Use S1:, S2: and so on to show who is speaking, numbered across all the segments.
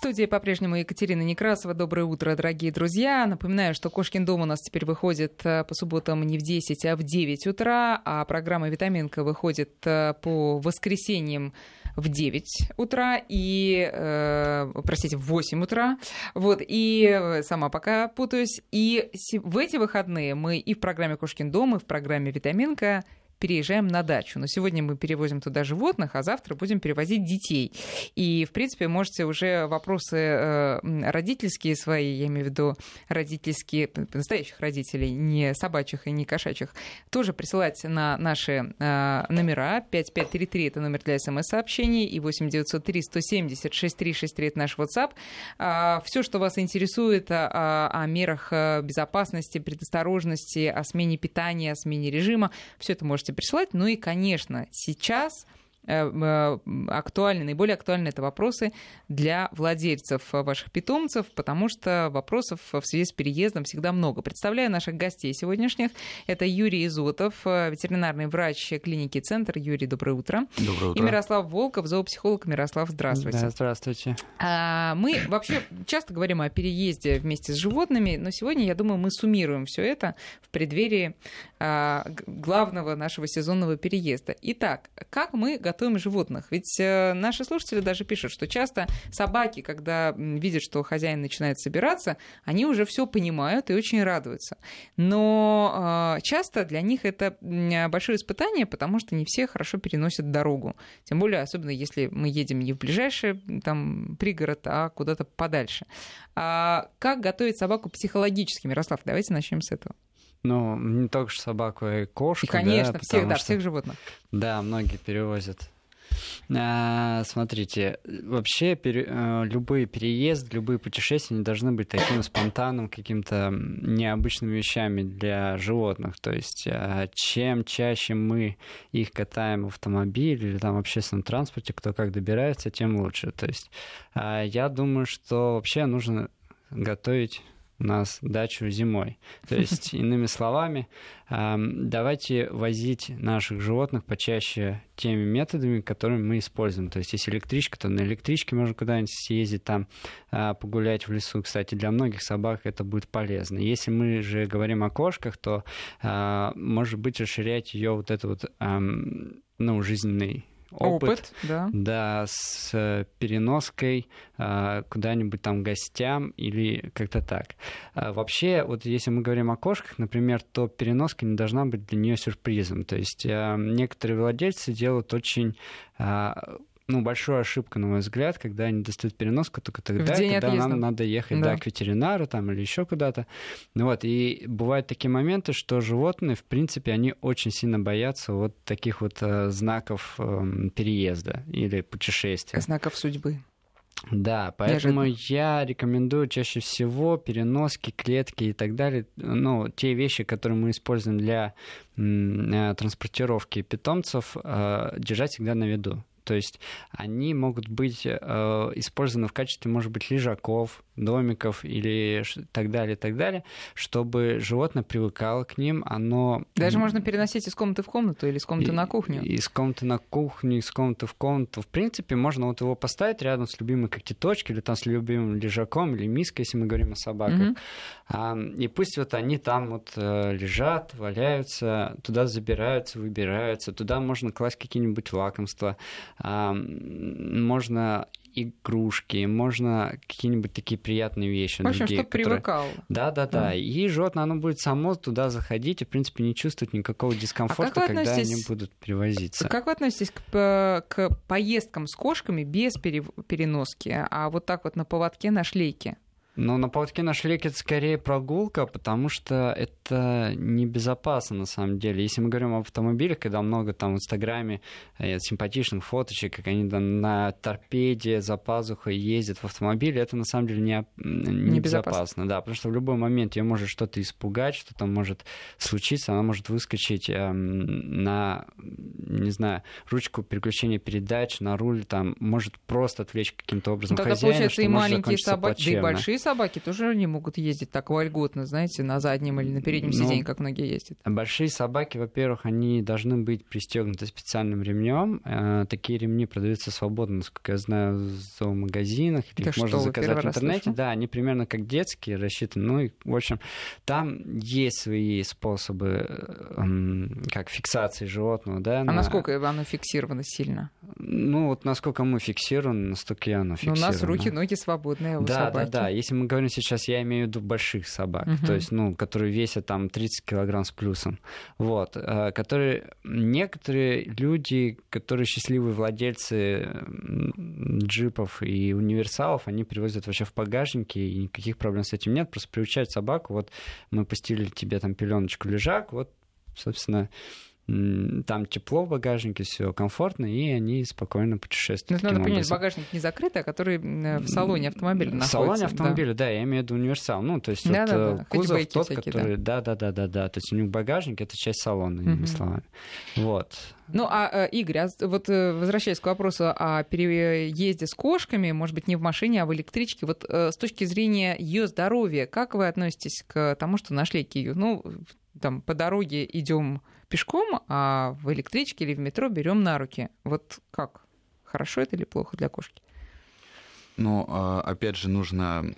S1: студии по-прежнему Екатерина Некрасова. Доброе утро, дорогие друзья. Напоминаю, что Кошкин дом у нас теперь выходит э, по субботам не в 10, а в 9 утра, а программа «Витаминка» выходит э, по воскресеньям в 9 утра и, э, простите, в 8 утра. Вот, и э, сама пока путаюсь. И в эти выходные мы и в программе «Кошкин дом», и в программе «Витаминка» переезжаем на дачу. Но сегодня мы перевозим туда животных, а завтра будем перевозить детей. И, в принципе, можете уже вопросы э, родительские свои, я имею в виду родительские, настоящих родителей, не собачьих и не кошачьих, тоже присылать на наши э, номера. 5533 это номер для смс-сообщений, и 8903 170 6363 это наш WhatsApp. А, Все, что вас интересует о, о мерах э, безопасности, предосторожности, о смене питания, о смене режима, все это можете можете присылать. Ну и, конечно, сейчас актуальны, наиболее актуальны это вопросы для владельцев ваших питомцев, потому что вопросов в связи с переездом всегда много. Представляю наших гостей сегодняшних. Это Юрий Изотов, э, ветеринарный врач клиники «Центр». Юрий, доброе утро.
S2: Доброе утро.
S1: И Мирослав Волков, зоопсихолог. Мирослав, здравствуйте.
S2: Да, здравствуйте.
S1: А, мы вообще часто говорим о переезде вместе с животными, но сегодня, я думаю, мы суммируем все это в преддверии а, главного нашего сезонного переезда. Итак, как мы готовим животных. Ведь э, наши слушатели даже пишут, что часто собаки, когда видят, что хозяин начинает собираться, они уже все понимают и очень радуются. Но э, часто для них это большое испытание, потому что не все хорошо переносят дорогу. Тем более, особенно если мы едем не в ближайший там, пригород, а куда-то подальше. А как готовить собаку психологически? Мирослав, давайте начнем с этого.
S2: Ну, не только собаку, а и кошку. И,
S1: конечно,
S2: да,
S1: всех, да,
S2: что,
S1: всех животных.
S2: Да, многие перевозят. А, смотрите, вообще пере, э, любые переезды, любые путешествия не должны быть таким спонтанным, каким-то необычными вещами для животных. То есть а, чем чаще мы их катаем в автомобиле или там в общественном транспорте, кто как добирается, тем лучше. То есть а, я думаю, что вообще нужно готовить у нас дачу зимой. То есть, иными словами, давайте возить наших животных почаще теми методами, которыми мы используем. То есть, если электричка, то на электричке можно куда-нибудь съездить, там а, погулять в лесу. Кстати, для многих собак это будет полезно. Если мы же говорим о кошках, то, а, может быть, расширять ее вот это вот ну, жизненный опыт, опыт да. да, с э, переноской а, куда-нибудь там гостям или как-то так. А, вообще, вот если мы говорим о кошках, например, то переноска не должна быть для нее сюрпризом. То есть а, некоторые владельцы делают очень ну, большая ошибка, на мой взгляд, когда они достают переноску только тогда, когда отъезда. нам надо ехать да. Да, к ветеринару там, или еще куда-то. Ну, вот, и бывают такие моменты, что животные, в принципе, они очень сильно боятся вот таких вот э, знаков э, переезда или путешествия.
S1: Знаков судьбы.
S2: Да, поэтому Неожиданно. я рекомендую чаще всего переноски, клетки и так далее, ну, те вещи, которые мы используем для э, транспортировки питомцев, э, держать всегда на виду. То есть они могут быть э, использованы в качестве, может быть, лежаков, домиков или так далее, так далее, чтобы животное привыкало к ним, оно...
S1: Даже можно переносить из комнаты в комнату или из комнаты и, на кухню.
S2: Из комнаты на кухню, из комнаты в комнату. В принципе, можно вот его поставить рядом с любимой когтеточкой или там с любимым лежаком или миской, если мы говорим о собаках. Mm-hmm. И пусть вот они там вот э, лежат, валяются, туда забираются, выбираются, туда можно класть какие-нибудь лакомства, можно игрушки, можно какие-нибудь такие приятные вещи.
S1: В общем,
S2: другие,
S1: чтобы которые... привыкал.
S2: Да, да, да. И животное, оно будет само туда заходить и, в принципе, не чувствовать никакого дискомфорта, а когда они будут перевозиться.
S1: Как вы относитесь к, к поездкам с кошками без переноски, а вот так вот на поводке, на шлейке?
S2: Но на поводке на шлейке это скорее прогулка, потому что это небезопасно на самом деле. Если мы говорим об автомобилях, когда много там в Инстаграме э, симпатичных фоточек, как они там на торпеде за пазухой ездят в автомобиле, это на самом деле не, небезопасно. Да, потому что в любой момент ее может что-то испугать, что-то может случиться, она может выскочить э, на, не знаю, ручку переключения передач, на руль, там, может просто отвлечь каким-то образом
S1: Тогда,
S2: хозяина,
S1: получается, и маленькие собаки, да и большие собаки собаки тоже не могут ездить так вольготно, знаете, на заднем или на переднем ну, сиденье, как многие ездят.
S2: Большие собаки, во-первых, они должны быть пристегнуты специальным ремнем. Э, такие ремни продаются свободно, насколько я знаю, в зоомагазинах.
S1: Или их можно заказать в интернете. Слышу?
S2: Да, они примерно как детские рассчитаны. Ну, и, в общем, там есть свои способы э, как фиксации животного. Да,
S1: а на... насколько оно фиксировано сильно?
S2: Ну, вот насколько мы фиксируем, настолько и оно фиксировано.
S1: Ну, у нас руки, ноги свободные у
S2: да,
S1: собаки.
S2: Да, да, Если мы говорим сейчас, я имею в виду больших собак, угу. то есть, ну, которые весят там 30 килограмм с плюсом. Вот. Э, которые... Некоторые люди, которые счастливые владельцы джипов и универсалов, они перевозят вообще в багажнике, и никаких проблем с этим нет. Просто приучают собаку, вот мы постелили тебе там пеленочку лежак, вот, собственно, там тепло в багажнике, все комфортно, и они спокойно путешествуют.
S1: Ну, надо понять, багажник не закрытый, а который в салоне автомобиля находится. В
S2: салоне автомобиля, да. да, я имею в виду универсал. Ну, то есть да, вот да, да. кузов тот, всякие, который... Да. да, да, да, да, То есть у них багажник — это часть салона, иными угу. словами. Вот.
S1: Ну, а, э, Игорь, а вот э, возвращаясь к вопросу о переезде с кошками, может быть, не в машине, а в электричке, вот э, с точки зрения ее здоровья, как вы относитесь к тому, что нашли Кию? Ну, там по дороге идем пешком, а в электричке или в метро берем на руки. Вот как? Хорошо это или плохо для кошки?
S3: Ну, а, опять же, нужно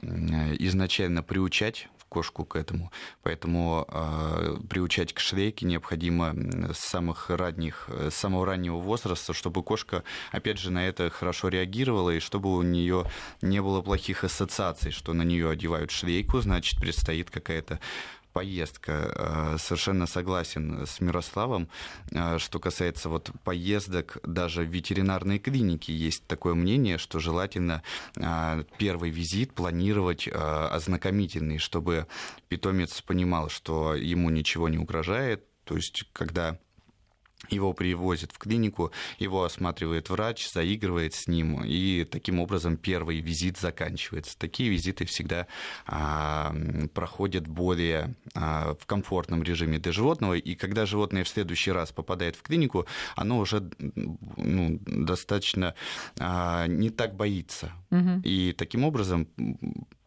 S3: изначально приучать кошку к этому. Поэтому э, приучать к шлейке необходимо с самых ранних, с самого раннего возраста, чтобы кошка, опять же, на это хорошо реагировала, и чтобы у нее не было плохих ассоциаций, что на нее одевают шлейку, значит, предстоит какая-то поездка. Э, совершенно согласен с Мирославом. Э, что касается вот поездок даже в ветеринарные клиники, есть такое мнение, что желательно э, первый визит планировать ознакомительный, чтобы питомец понимал, что ему ничего не угрожает. То есть, когда его привозят в клинику, его осматривает врач, заигрывает с ним, и таким образом первый визит заканчивается. Такие визиты всегда а, проходят более а, в комфортном режиме для животного, и когда животное в следующий раз попадает в клинику, оно уже ну, достаточно а, не так боится. Угу. И таким образом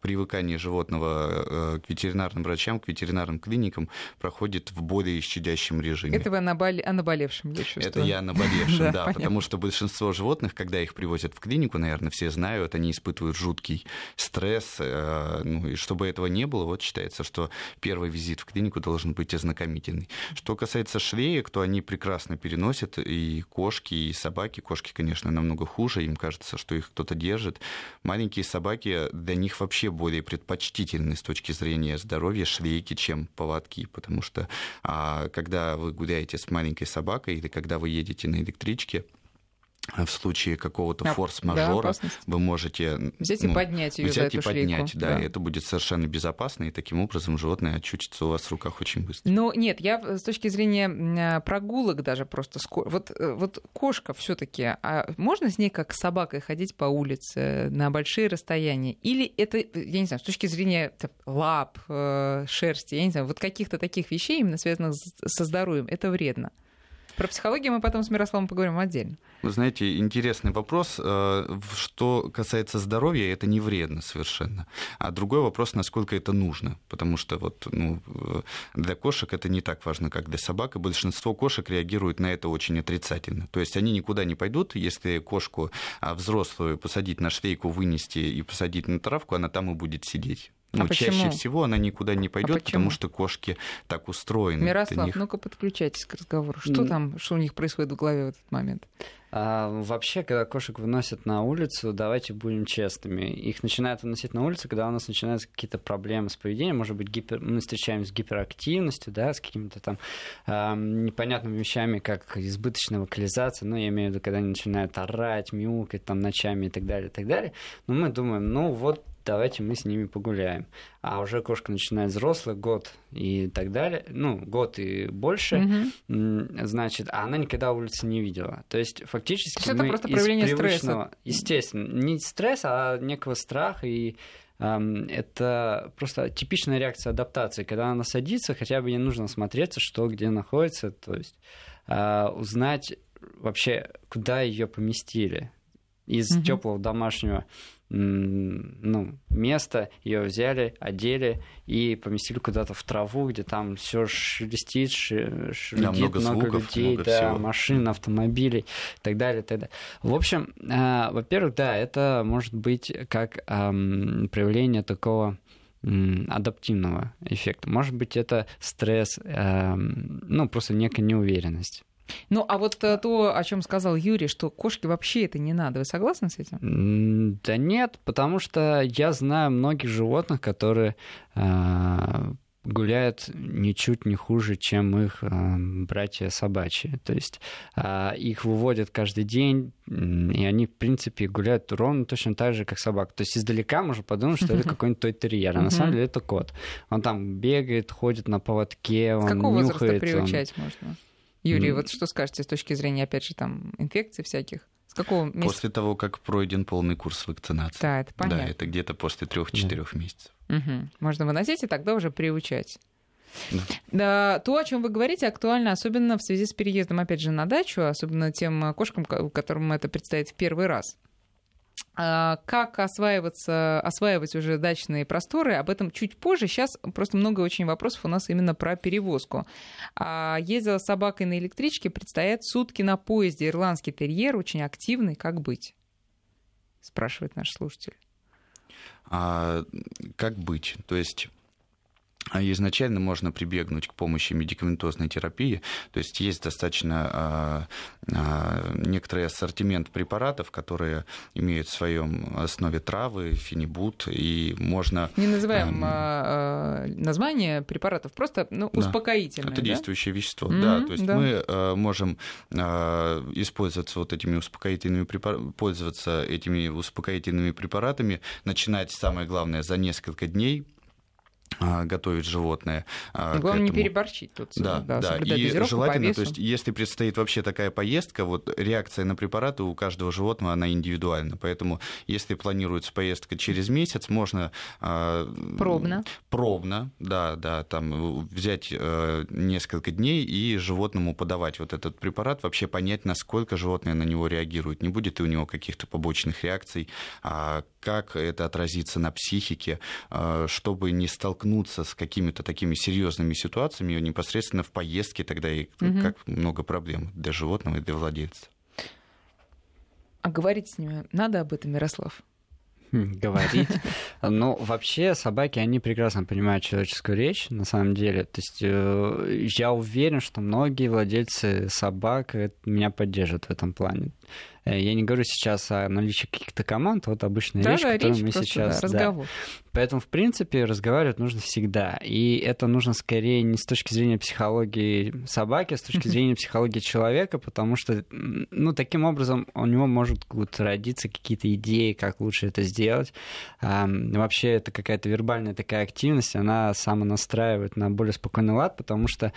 S3: привыкание животного э, к ветеринарным врачам, к ветеринарным клиникам проходит в более щадящем режиме.
S1: Это вы о, наболе... о наболевшем,
S3: я чувствую. Это я о наболевшем, да, потому что большинство животных, когда их привозят в клинику, наверное, все знают, они испытывают жуткий стресс, э, ну, и чтобы этого не было, вот считается, что первый визит в клинику должен быть ознакомительный. Что касается швеек, то они прекрасно переносят и кошки, и собаки. Кошки, конечно, намного хуже, им кажется, что их кто-то держит. Маленькие собаки, для них вообще более предпочтительны с точки зрения здоровья шлейки, чем поводки, потому что а, когда вы гуляете с маленькой собакой или когда вы едете на электричке, в случае какого-то форс-мажора да, вы можете
S1: взять ну, и поднять ее взять
S3: за эту и поднять, шлейку. да, да, и это будет совершенно безопасно, и таким образом животное очутится у вас в руках очень быстро.
S1: Но нет, я с точки зрения прогулок даже просто вот э, вот кошка все-таки, а можно с ней как с собакой ходить по улице на большие расстояния, или это я не знаю с точки зрения лап, э, шерсти, я не знаю, вот каких-то таких вещей именно связанных со здоровьем, это вредно? Про психологию мы потом с Мирославом поговорим отдельно.
S3: Вы знаете, интересный вопрос. Э, что касается здоровья, это не вредно совершенно. А другой вопрос, насколько это нужно. Потому что вот, ну, э, для кошек это не так важно, как для собак. И большинство кошек реагируют на это очень отрицательно. То есть они никуда не пойдут, если кошку а, взрослую посадить на швейку, вынести и посадить на травку, она там и будет сидеть. Ну, а чаще почему? всего она никуда не пойдет, а потому что кошки так устроены.
S1: Мирослав, них... ну-ка подключайтесь к разговору. Что там, что у них происходит в голове в этот момент?
S2: А, вообще, когда кошек выносят на улицу, давайте будем честными. Их начинают выносить на улицу, когда у нас начинаются какие-то проблемы с поведением. Может быть, гипер... мы встречаемся с гиперактивностью, да, с какими-то там э, непонятными вещами, как избыточная вокализация. Ну, я имею в виду, когда они начинают орать, мяукать там ночами и так далее, и так далее. Но мы думаем, ну вот давайте мы с ними погуляем. А уже кошка начинает взрослый, год и так далее, ну, год и больше, mm-hmm. значит, а она никогда улицы не видела. То есть, фактически
S1: То есть мы это просто проявление стресса.
S2: Естественно, не стресс, а некого страха и это просто типичная реакция адаптации, когда она садится, хотя бы не нужно смотреться, что где находится, то есть а, узнать вообще, куда ее поместили из mm-hmm. теплого домашнего ну, место, ее взяли, одели и поместили куда-то в траву, где там все шелестит, шелестит
S3: да, много, много звуков,
S2: людей,
S3: много
S2: да,
S3: всего.
S2: машин, автомобилей и так далее, и так далее. В общем, э, во-первых, да, это может быть как э, проявление такого адаптивного эффекта. Может быть, это стресс, э, ну, просто некая неуверенность.
S1: Ну, а вот э, то, о чем сказал Юрий, что кошке вообще это не надо, вы согласны с этим?
S2: Да нет, потому что я знаю многих животных, которые э, гуляют ничуть не хуже, чем их э, братья собачьи. То есть э, их выводят каждый день, и они, в принципе, гуляют ровно точно так же, как собака. То есть издалека можно подумать, что это какой-нибудь той терьер, а на самом деле это кот. Он там бегает, ходит на поводке, он
S1: С какого
S2: нюхает.
S1: возраста приучать он... можно? Юрий, вот что скажете с точки зрения, опять же, там, инфекций всяких? С какого месяца?
S3: После того, как пройден полный курс вакцинации.
S1: Да, это понятно.
S3: Да, это где-то после трех-четырех да. месяцев.
S1: Угу. Можно выносить и тогда уже приучать. Да. да. То, о чем вы говорите, актуально, особенно в связи с переездом, опять же, на дачу, особенно тем кошкам, которым это предстоит в первый раз. А, как осваиваться, осваивать уже дачные просторы, об этом чуть позже. Сейчас просто много очень вопросов у нас именно про перевозку. Ездила с собакой на электричке, предстоят сутки на поезде. Ирландский терьер очень активный. Как быть? Спрашивает наш слушатель.
S3: А, как быть? То есть изначально можно прибегнуть к помощи медикаментозной терапии, то есть есть достаточно а, а, некоторый ассортимент препаратов, которые имеют в своем основе травы, фенибут, и можно...
S1: Не называем а, название препаратов, просто ну,
S3: да.
S1: успокоительное.
S3: Это
S1: да?
S3: действующее вещество,
S1: mm-hmm,
S3: да, то есть
S1: да.
S3: мы а, можем а, использоваться вот этими успокоительными препаратами, пользоваться этими успокоительными препаратами, начинать, самое главное, за несколько дней готовить животное.
S1: Главное не переборчить тут.
S3: Да, да. да. И желательно, то есть, если предстоит вообще такая поездка, вот реакция на препараты у каждого животного, она индивидуальна. Поэтому, если планируется поездка через месяц, можно...
S1: Пробно.
S3: Пробно, да, да, там взять несколько дней и животному подавать вот этот препарат, вообще понять, насколько животное на него реагирует. Не будет ли у него каких-то побочных реакций, как это отразится на психике, чтобы не столкнуться столкнуться с какими-то такими серьезными ситуациями непосредственно в поездке тогда и угу. как много проблем для животного и для владельца.
S1: А говорить с ними надо об этом, Ярослав?
S2: говорить. Ну, вообще, собаки, они прекрасно понимают человеческую речь, на самом деле. То есть э, я уверен, что многие владельцы собак меня поддержат в этом плане. Э, я не говорю сейчас о наличии каких-то команд, вот обычная
S1: да,
S2: речь,
S1: да,
S2: которую
S1: речь
S2: мы сейчас...
S1: Да, разговор. Да.
S2: Поэтому, в принципе, разговаривать нужно всегда. И это нужно скорее не с точки зрения психологии собаки, а с точки зрения психологии человека, потому что, ну, таким образом у него могут родиться какие-то идеи, как лучше это сделать. Вообще, это какая-то вербальная такая активность, она самонастраивает на более спокойный лад, потому что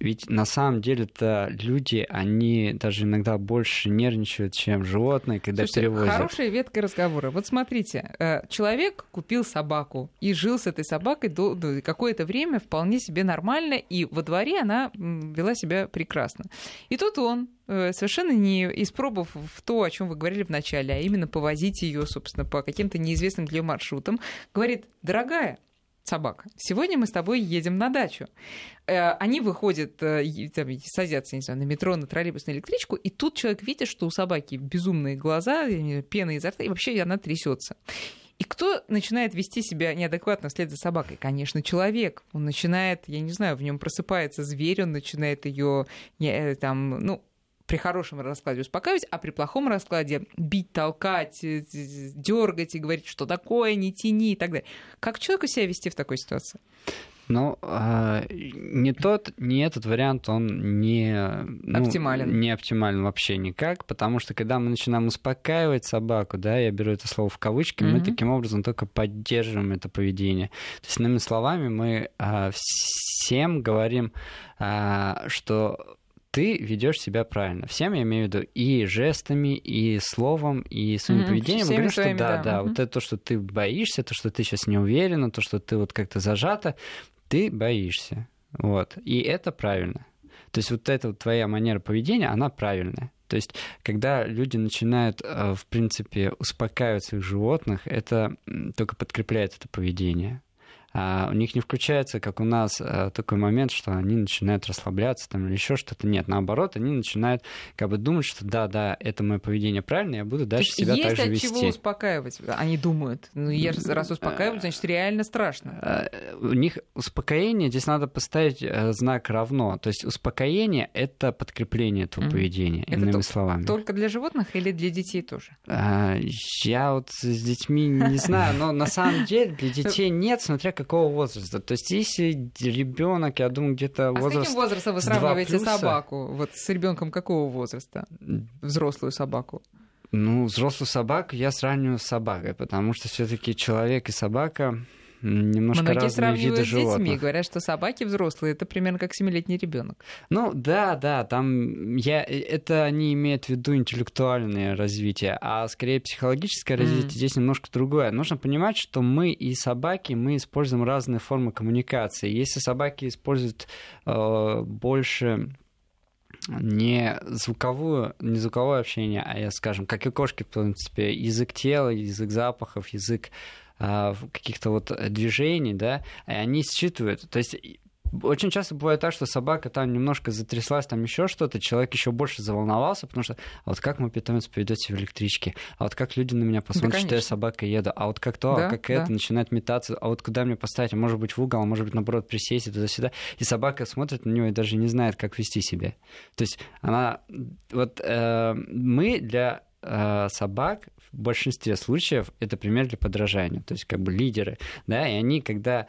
S2: ведь на самом деле-то люди, они даже иногда больше нервничают, чем животные, когда
S1: Слушайте,
S2: перевозят.
S1: Хорошая ветка разговора. Вот смотрите, э, человек купил собаку и жил с этой собакой до, до какое-то время вполне себе нормально, и во дворе она вела себя прекрасно. И тут он, э, совершенно не испробовав то, о чем вы говорили в начале, а именно повозить ее, собственно, по каким-то неизвестным для маршрутам, говорит, дорогая, собака. Сегодня мы с тобой едем на дачу. Э, они выходят, там, садятся, не знаю, на метро, на троллейбус, на электричку, и тут человек видит, что у собаки безумные глаза, пена изо рта, и вообще она трясется. И кто начинает вести себя неадекватно вслед за собакой? Конечно, человек. Он начинает, я не знаю, в нем просыпается зверь, он начинает ее э, там, ну, при хорошем раскладе успокаивать, а при плохом раскладе бить, толкать, э, дергать и говорить, что такое, не тяни и так далее. Как человеку себя вести в такой ситуации?
S2: Ну, э, не тот, не этот вариант, он не, ну,
S1: оптимален.
S2: не оптимален вообще никак, потому что когда мы начинаем успокаивать собаку, да, я беру это слово в кавычки, mm-hmm. мы таким образом только поддерживаем это поведение. То есть, иными словами, мы э, всем говорим, э, что ты ведешь себя правильно. Всем я имею в виду и жестами, и словом, и своим mm-hmm. поведением.
S1: Всеми
S2: говорю,
S1: своими,
S2: что да,
S1: да,
S2: да,
S1: mm-hmm.
S2: вот это то, что ты боишься, то, что ты сейчас не уверена, то, что ты вот как-то зажата, ты боишься. Вот. И это правильно. То есть вот эта вот твоя манера поведения, она правильная. То есть, когда люди начинают, э, в принципе, успокаивать своих животных, это только подкрепляет это поведение у них не включается, как у нас, э, такой момент, что они начинают расслабляться там, или еще что-то. Нет, наоборот, они начинают как бы думать, что да, да, это мое поведение правильное, я буду дальше себя
S1: есть
S2: так же
S1: от
S2: вести.
S1: чего успокаивать? Они думают, ну, я же раз успокаиваю, значит, реально страшно.
S2: Э, у них успокоение, здесь надо поставить э, знак равно. То есть успокоение — это подкрепление этого mm-hmm. поведения, это иными словами.
S1: Только для животных или для детей тоже?
S2: Я вот с детьми не знаю, но на самом деле для детей нет, смотря какого возраста. То есть, если ребенок, я думаю, где-то возраст. А с
S1: каким возрастом вы сравниваете собаку? Вот с ребенком какого возраста? Взрослую собаку?
S2: Ну, взрослую собаку я сравниваю с собакой, потому что все-таки человек и собака немножко
S1: Многие
S2: разные
S1: сравнивают
S2: виды
S1: с детьми,
S2: животных.
S1: говорят, что собаки взрослые это примерно как семилетний ребенок.
S2: Ну да, да, там я это они имеют в виду интеллектуальное развитие, а скорее психологическое развитие mm. здесь немножко другое. Нужно понимать, что мы и собаки мы используем разные формы коммуникации. Если собаки используют э, больше не звуковую, не звуковое общение, а, я скажем, как и кошки, в принципе, язык тела, язык запахов, язык каких-то вот движений, да, и они считывают. То есть очень часто бывает так, что собака там немножко затряслась, там еще что-то, человек еще больше заволновался, потому что а вот как мой питомец поведет себя в электричке, а вот как люди на меня посмотрят, да, что я собака еду, а вот как то, да, а как да. это, начинает метаться, а вот куда мне поставить, а может быть в угол, а может быть наоборот присесть и туда-сюда. И собака смотрит на него и даже не знает, как вести себя. То есть она... Вот э, мы для э, собак в большинстве случаев это пример для подражания, то есть как бы лидеры, да, и они, когда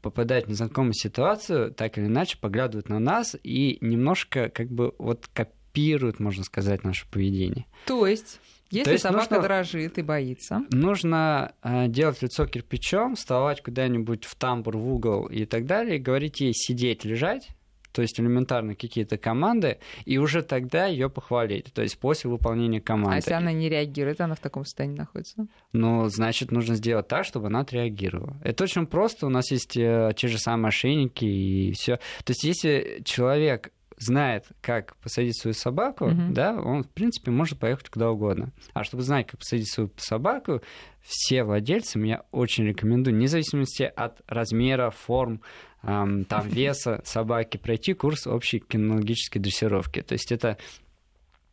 S2: попадают в незнакомую ситуацию, так или иначе поглядывают на нас и немножко как бы вот копируют, можно сказать, наше поведение.
S1: То есть если
S2: То есть
S1: собака
S2: нужно,
S1: дрожит и боится.
S2: Нужно э, делать лицо кирпичом, вставать куда-нибудь в тамбур, в угол и так далее, и говорить ей сидеть, лежать, то есть элементарно какие-то команды, и уже тогда ее похвалить, то есть после выполнения команды. А
S1: если она не реагирует, она в таком состоянии находится?
S2: Ну, значит, нужно сделать так, чтобы она отреагировала. Это очень просто, у нас есть э, те же самые ошейники и все. То есть если человек знает, как посадить свою собаку, mm-hmm. да, он, в принципе, может поехать куда угодно. А чтобы знать, как посадить свою собаку, все владельцы я очень рекомендую, вне зависимости от размера, форм, эм, там, веса собаки, пройти курс общей кинологической дрессировки. То есть это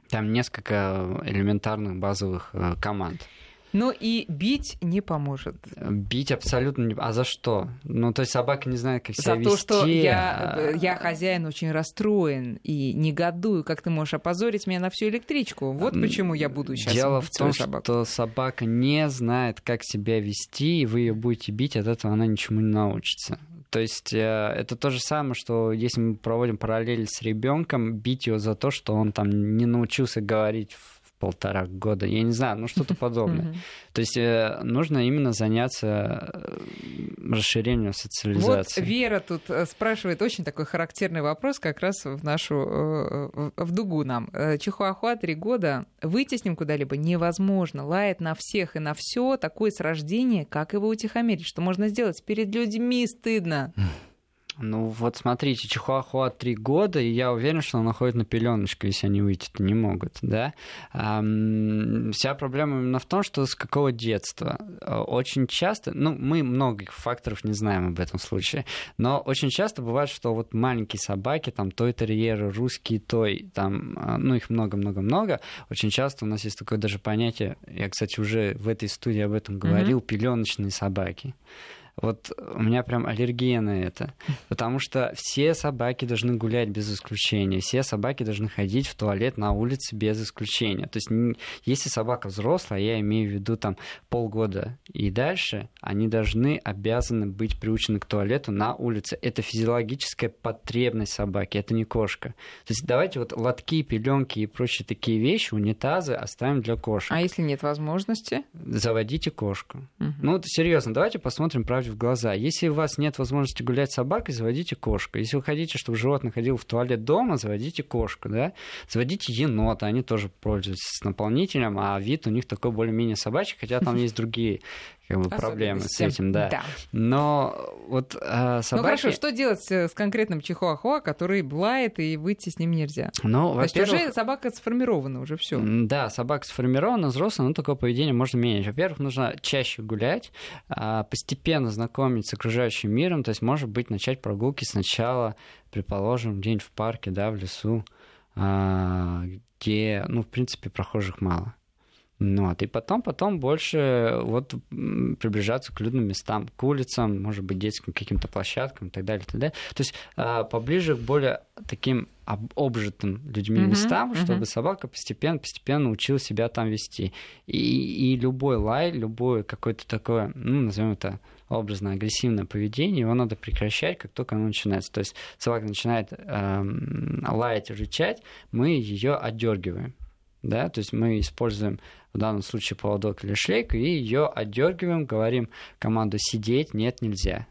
S2: там несколько элементарных базовых э, команд.
S1: Ну и бить не поможет.
S2: Бить абсолютно не... А за что? Ну, то есть собака не знает, как себя
S1: за
S2: вести.
S1: За то, что я, э, я хозяин очень расстроен и негодую, как ты можешь опозорить меня на всю электричку. Вот почему я буду сейчас
S2: Дело в том,
S1: собаку.
S2: что собака не знает, как себя вести, и вы ее будете бить, от этого она ничему не научится. То есть э, это то же самое, что если мы проводим параллель с ребенком, бить его за то, что он там не научился говорить полтора года, я не знаю, ну что-то подобное. То есть э, нужно именно заняться э, расширением социализации.
S1: Вот Вера тут э, спрашивает очень такой характерный вопрос как раз в нашу, в дугу нам. Чихуахуа три года, выйти с ним куда-либо невозможно, лает на всех и на все, такое с рождения, как его утихомирить, что можно сделать? Перед людьми стыдно.
S2: Ну вот смотрите, Чихуахуа три года, и я уверен, что он находит на пеленочку, если они выйти-то не могут, да. вся проблема именно в том, что с какого детства. Очень часто, ну мы многих факторов не знаем об этом случае, но очень часто бывает, что вот маленькие собаки, там той терьеры, русские той, там, а, ну их много-много-много, очень часто у нас есть такое даже понятие, я, кстати, уже в этой студии об этом говорил, mm-hmm. пеленочные собаки. Вот у меня прям аллергия на это. Потому что все собаки должны гулять без исключения. Все собаки должны ходить в туалет на улице без исключения. То есть если собака взрослая, я имею в виду там полгода и дальше, они должны, обязаны быть приучены к туалету на улице. Это физиологическая потребность собаки, это не кошка. То есть давайте вот лотки, пеленки и прочие такие вещи, унитазы оставим для кошек.
S1: А если нет возможности?
S2: Заводите кошку. Угу. Ну, серьезно, давайте посмотрим правде в глаза. Если у вас нет возможности гулять с собакой, заводите кошку. Если вы хотите, чтобы животное ходило в туалет дома, заводите кошку, да? Заводите енота, они тоже пользуются с наполнителем, а вид у них такой более-менее собачий, хотя там есть другие как бы, проблемы с этим, да. да. Но вот э, собаки... Ну
S1: хорошо, что делать с конкретным чихуахуа, который блает и выйти с ним нельзя?
S2: Ну,
S1: То есть уже собака сформирована, уже все.
S2: Да, собака сформирована, взрослая, но такое поведение можно менять. Во-первых, нужно чаще гулять, а, постепенно знакомиться с окружающим миром, то есть, может быть, начать прогулки сначала, предположим, где-нибудь в парке, да, в лесу, а, где, ну, в принципе, прохожих мало. Ну, вот, и потом, потом больше вот приближаться к людным местам, к улицам, может быть, детским каким-то площадкам и так далее, и так далее. То есть а, поближе к более таким обжитым людьми uh-huh, местам, чтобы собака постепенно, постепенно учила себя там вести. И, и любой лай, любое какое-то такое, ну, назовем это образно агрессивное поведение, его надо прекращать, как только оно начинается. То есть собака начинает э, лаять, рычать, мы ее отдергиваем да, то есть мы используем в данном случае поводок или шлейку и ее отдергиваем, говорим команду сидеть, нет, нельзя,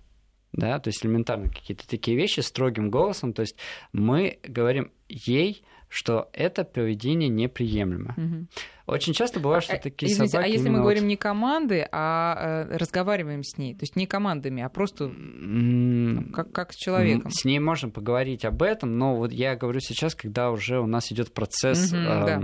S2: да, то есть элементарно какие-то такие вещи строгим голосом, то есть мы говорим ей, что это поведение неприемлемо. Угу. Очень часто бывает, что а, такие Извините, собаки...
S1: А если мы говорим вот... не команды, а э, разговариваем с ней, то есть не командами, а просто ну, как, как с человеком?
S2: С ней можно поговорить об этом, но вот я говорю сейчас, когда уже у нас идет процесс угу, э, да.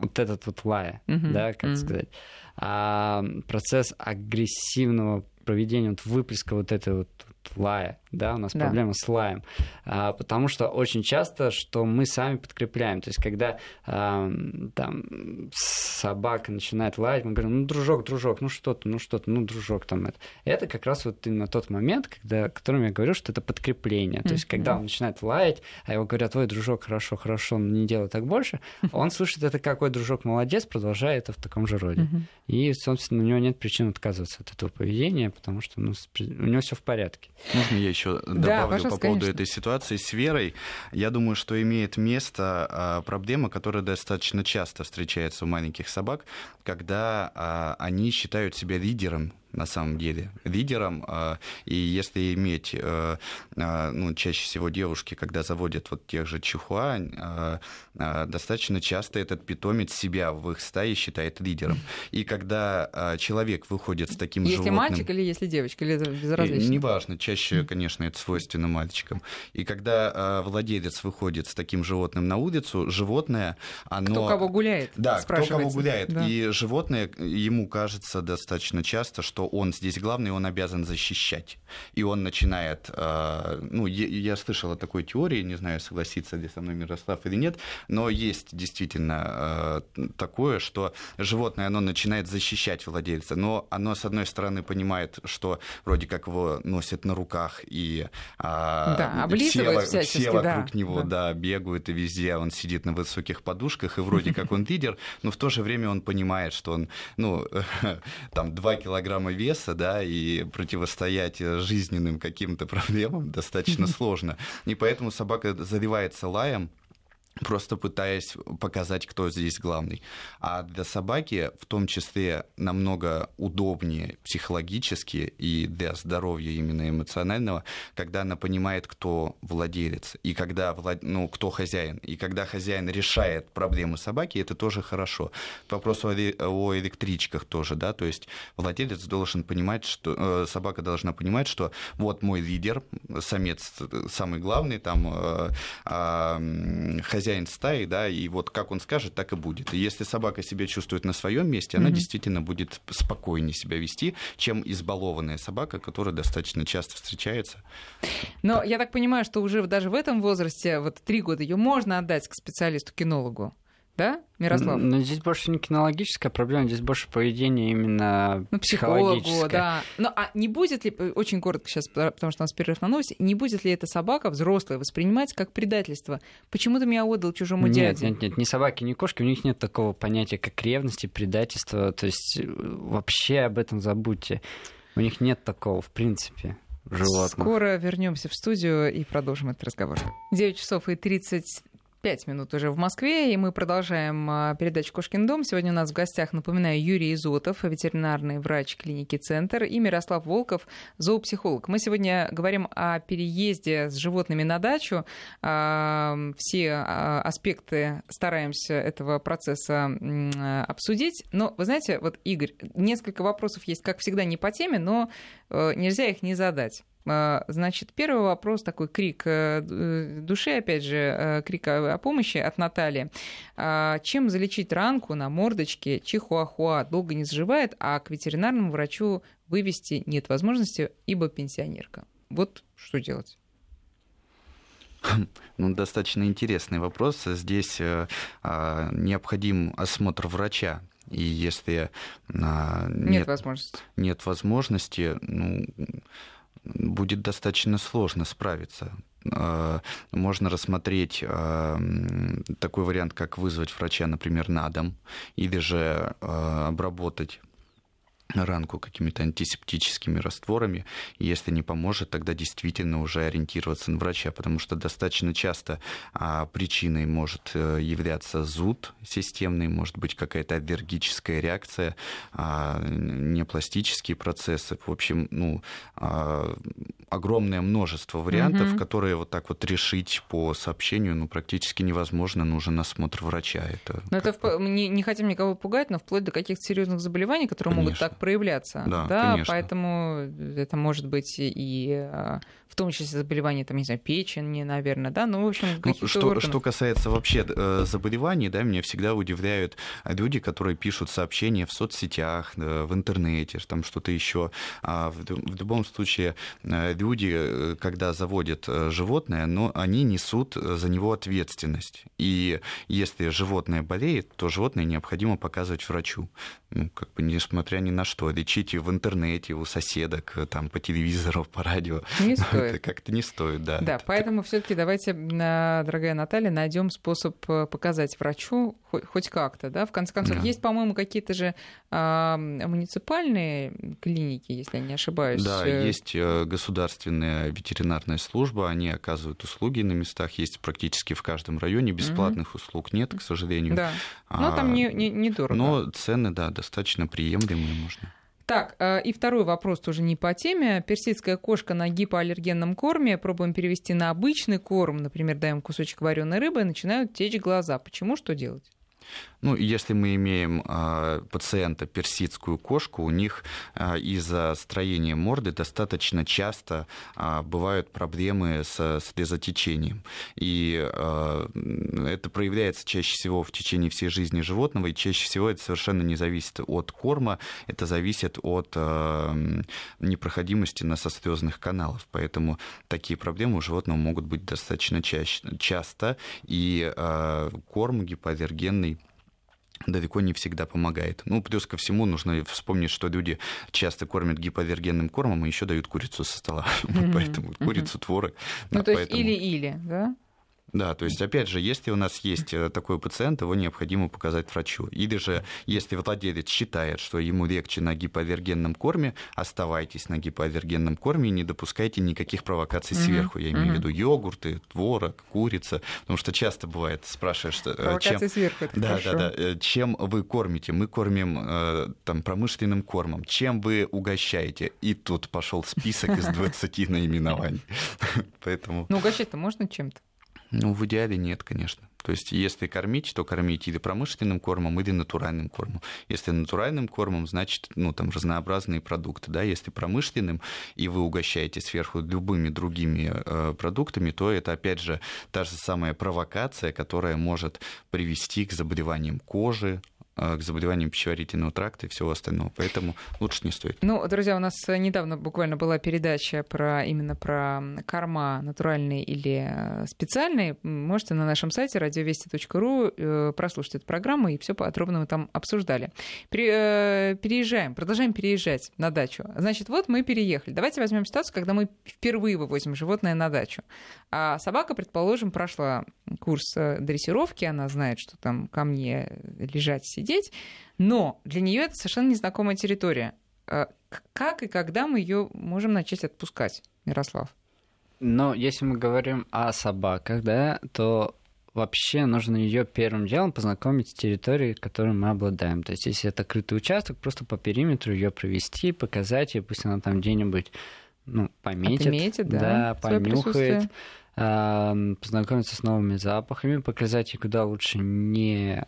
S2: вот этот вот лая, угу, да, как угу. сказать, а, процесс агрессивного проведения, вот выплеска вот этой вот лая, да, у нас да. проблема с лаем, а, потому что очень часто, что мы сами подкрепляем, то есть когда а, там собака начинает лаять, мы говорим, ну дружок, дружок, ну что ты, ну что ты, ну дружок там это, это как раз вот именно тот момент, когда, о котором я говорю, что это подкрепление, то есть когда он начинает лаять, а его говорят, твой дружок, хорошо, хорошо, но не делай так больше, он слышит это, какой дружок молодец, продолжая это в таком же роде, и собственно у него нет причин отказываться от этого поведения, потому что ну, у него все в порядке.
S3: Можно я еще добавлю да, по поводу конечно. этой ситуации с Верой? Я думаю, что имеет место а, проблема, которая достаточно часто встречается у маленьких собак, когда а, они считают себя лидером на самом деле лидером. А, и если иметь, э, а, ну, чаще всего девушки, когда заводят вот тех же чихуа, а, достаточно часто этот питомец себя в их стае считает лидером. И когда человек выходит с таким
S1: если
S3: животным...
S1: Если мальчик или если девочка, или это безразлично?
S3: Неважно, чаще, конечно, это свойственно мальчикам. И когда владелец выходит с таким животным на улицу, животное, оно...
S1: Кто кого гуляет,
S3: Да, кто кого гуляет. Да. И животное, ему кажется достаточно часто, что что он здесь главный, он обязан защищать. И он начинает, э, ну, я слышал о такой теории, не знаю, согласится ли со мной Мирослав или нет, но есть действительно э, такое, что животное, оно начинает защищать владельца, но оно, с одной стороны, понимает, что вроде как его носят на руках, и э,
S1: да,
S3: все, все вокруг да, него да. Да, бегают, и везде он сидит на высоких подушках, и вроде как он лидер, но в то же время он понимает, что он, ну, там, 2 килограмма веса, да, и противостоять жизненным каким-то проблемам достаточно сложно. И поэтому собака заливается лаем, просто пытаясь показать, кто здесь главный. А для собаки в том числе намного удобнее психологически и для здоровья именно эмоционального, когда она понимает, кто владелец, и когда, ну, кто хозяин. И когда хозяин решает проблемы собаки, это тоже хорошо. Вопрос о электричках тоже, да, то есть владелец должен понимать, что э, собака должна понимать, что вот мой лидер, самец самый главный, там э, э, хозяин хозяин стаи, да, и вот как он скажет, так и будет. И если собака себя чувствует на своем месте, она mm-hmm. действительно будет спокойнее себя вести, чем избалованная собака, которая достаточно часто встречается.
S1: Но так. я так понимаю, что уже даже в этом возрасте, вот три года, ее можно отдать к специалисту-кинологу. Да, Мирослав?
S2: Но здесь больше не кинологическая проблема, здесь больше поведение именно ну, психологическое. да.
S1: Ну, а не будет ли, очень коротко сейчас, потому что у нас перерыв на новости, не будет ли эта собака, взрослая, воспринимать как предательство? Почему ты меня отдал чужому
S2: нет,
S1: дяде?
S2: Нет, нет, ни собаки, ни кошки, у них нет такого понятия, как ревности, предательство. То есть э, вообще об этом забудьте. У них нет такого, в принципе. Животных.
S1: Скоро вернемся в студию и продолжим этот разговор. 9 часов и 30 Пять минут уже в Москве, и мы продолжаем а, передачу «Кошкин дом». Сегодня у нас в гостях, напоминаю, Юрий Изотов, ветеринарный врач клиники «Центр», и Мирослав Волков, зоопсихолог. Мы сегодня говорим о переезде с животными на дачу. А, все а, аспекты стараемся этого процесса обсудить. Но, вы знаете, вот, Игорь, несколько вопросов есть, как всегда, не по теме, но э, нельзя их не задать. А, значит, первый вопрос, такой крик э, души, опять же, э, крик о помощи от Натальи. А, чем залечить ранку на мордочке чихуахуа? Долго не заживает, а к ветеринарному врачу вывести нет возможности, ибо пенсионерка. Вот что делать?
S3: Ну, достаточно интересный вопрос. Здесь э, э, необходим осмотр врача. И если э, нет,
S1: нет возможности,
S3: нет возможности ну, будет достаточно сложно справиться. А, можно рассмотреть а, такой вариант, как вызвать врача, например, на дом, или же а, обработать ранку какими-то антисептическими растворами. Если не поможет, тогда действительно уже ориентироваться на врача, потому что достаточно часто а, причиной может э, являться зуд системный, может быть какая-то аллергическая реакция, а, непластические процессы. В общем, ну, а, огромное множество вариантов, угу. которые вот так вот решить по сообщению ну, практически невозможно. Нужен осмотр врача.
S1: Это, но это в... не, не хотим никого пугать, но вплоть до каких-то серьезных заболеваний, которые Конечно. могут так проявляться.
S3: Да, да конечно.
S1: поэтому это может быть и а, в том числе заболевания, там, не знаю, печени, наверное, да, ну, в общем,
S3: ну, что, что касается вообще э, заболеваний, да, меня всегда удивляют люди, которые пишут сообщения в соцсетях, в интернете, там что-то еще. А в, в любом случае, э, люди, э, когда заводят животное, но они несут за него ответственность. И если животное болеет, то животное необходимо показывать врачу. Ну, как бы несмотря ни на что, лечить в интернете, у соседок, там, по телевизору, по радио.
S1: Не стоит стоит.
S3: Это как-то не стоит, да.
S1: Да, поэтому все-таки давайте, дорогая Наталья, найдем способ э, показать врачу хоть как-то, да. В конце концов, да. есть, по-моему, какие-то же а, муниципальные клиники, если я не ошибаюсь.
S3: Да, э. есть э, государственная ветеринарная служба, они оказывают услуги на местах, есть практически в каждом районе, бесплатных угу. услуг нет, к сожалению.
S1: Да, но а, там не, не, не дорого.
S3: Но цены, да, достаточно приемлемые можно.
S1: Так, э, и второй вопрос тоже не по теме. Персидская кошка на гипоаллергенном корме. Пробуем перевести на обычный корм. Например, даем кусочек вареной рыбы, начинают течь глаза. Почему? Что делать?
S3: Ну, если мы имеем э, пациента персидскую кошку, у них э, из-за строения морды достаточно часто э, бывают проблемы с слезотечением. И э, это проявляется чаще всего в течение всей жизни животного, и чаще всего это совершенно не зависит от корма, это зависит от э, непроходимости насослезных каналов. Поэтому такие проблемы у животного могут быть достаточно чаще, часто, и э, корм гипоаллергенный далеко не всегда помогает. Ну, плюс ко всему нужно вспомнить, что люди часто кормят гипоаллергенным кормом и еще дают курицу со стола. Поэтому курицу, творог.
S1: Ну, то есть или-или, да?
S3: Да, то есть, опять же, если у нас есть э, такой пациент, его необходимо показать врачу. Или же, если владелец считает, что ему легче на гипоаллергенном корме, оставайтесь на гипоаллергенном корме и не допускайте никаких провокаций mm-hmm. сверху. Я имею mm-hmm. в виду йогурты, творог, курица. Потому что часто бывает, спрашиваешь, что,
S1: э, чем... сверху, это
S3: да,
S1: хорошо.
S3: да, да. Чем вы кормите? Мы кормим там, промышленным кормом. Чем вы угощаете? И тут пошел список из 20 наименований. Поэтому...
S1: Ну, угощать-то можно чем-то?
S3: Ну, в идеале нет, конечно. То есть, если кормить, то кормить или промышленным кормом, или натуральным кормом. Если натуральным кормом, значит, ну, там, разнообразные продукты, да. Если промышленным, и вы угощаете сверху любыми другими э, продуктами, то это, опять же, та же самая провокация, которая может привести к заболеваниям кожи, к заболеваниям пищеварительного тракта и всего остального. Поэтому лучше не стоит.
S1: Ну, друзья, у нас недавно буквально была передача про именно про корма натуральные или э, специальные. Можете на нашем сайте радиовести.ру э, прослушать эту программу и все подробно мы там обсуждали. Переезжаем, продолжаем переезжать на дачу. Значит, вот мы переехали. Давайте возьмем ситуацию, когда мы впервые вывозим животное на дачу. А собака, предположим, прошла курс дрессировки, она знает, что там ко мне лежать сидеть, но для нее это совершенно незнакомая территория. А как и когда мы ее можем начать отпускать, Мирослав?
S2: Но если мы говорим о собаках, да, то вообще нужно ее первым делом познакомить с территорией, которой мы обладаем. То есть, если это крытый участок, просто по периметру ее провести, показать ей, пусть она там где-нибудь ну, пометит,
S1: Отметит, да,
S2: да понюхает, познакомиться с новыми запахами, показать ей, куда лучше не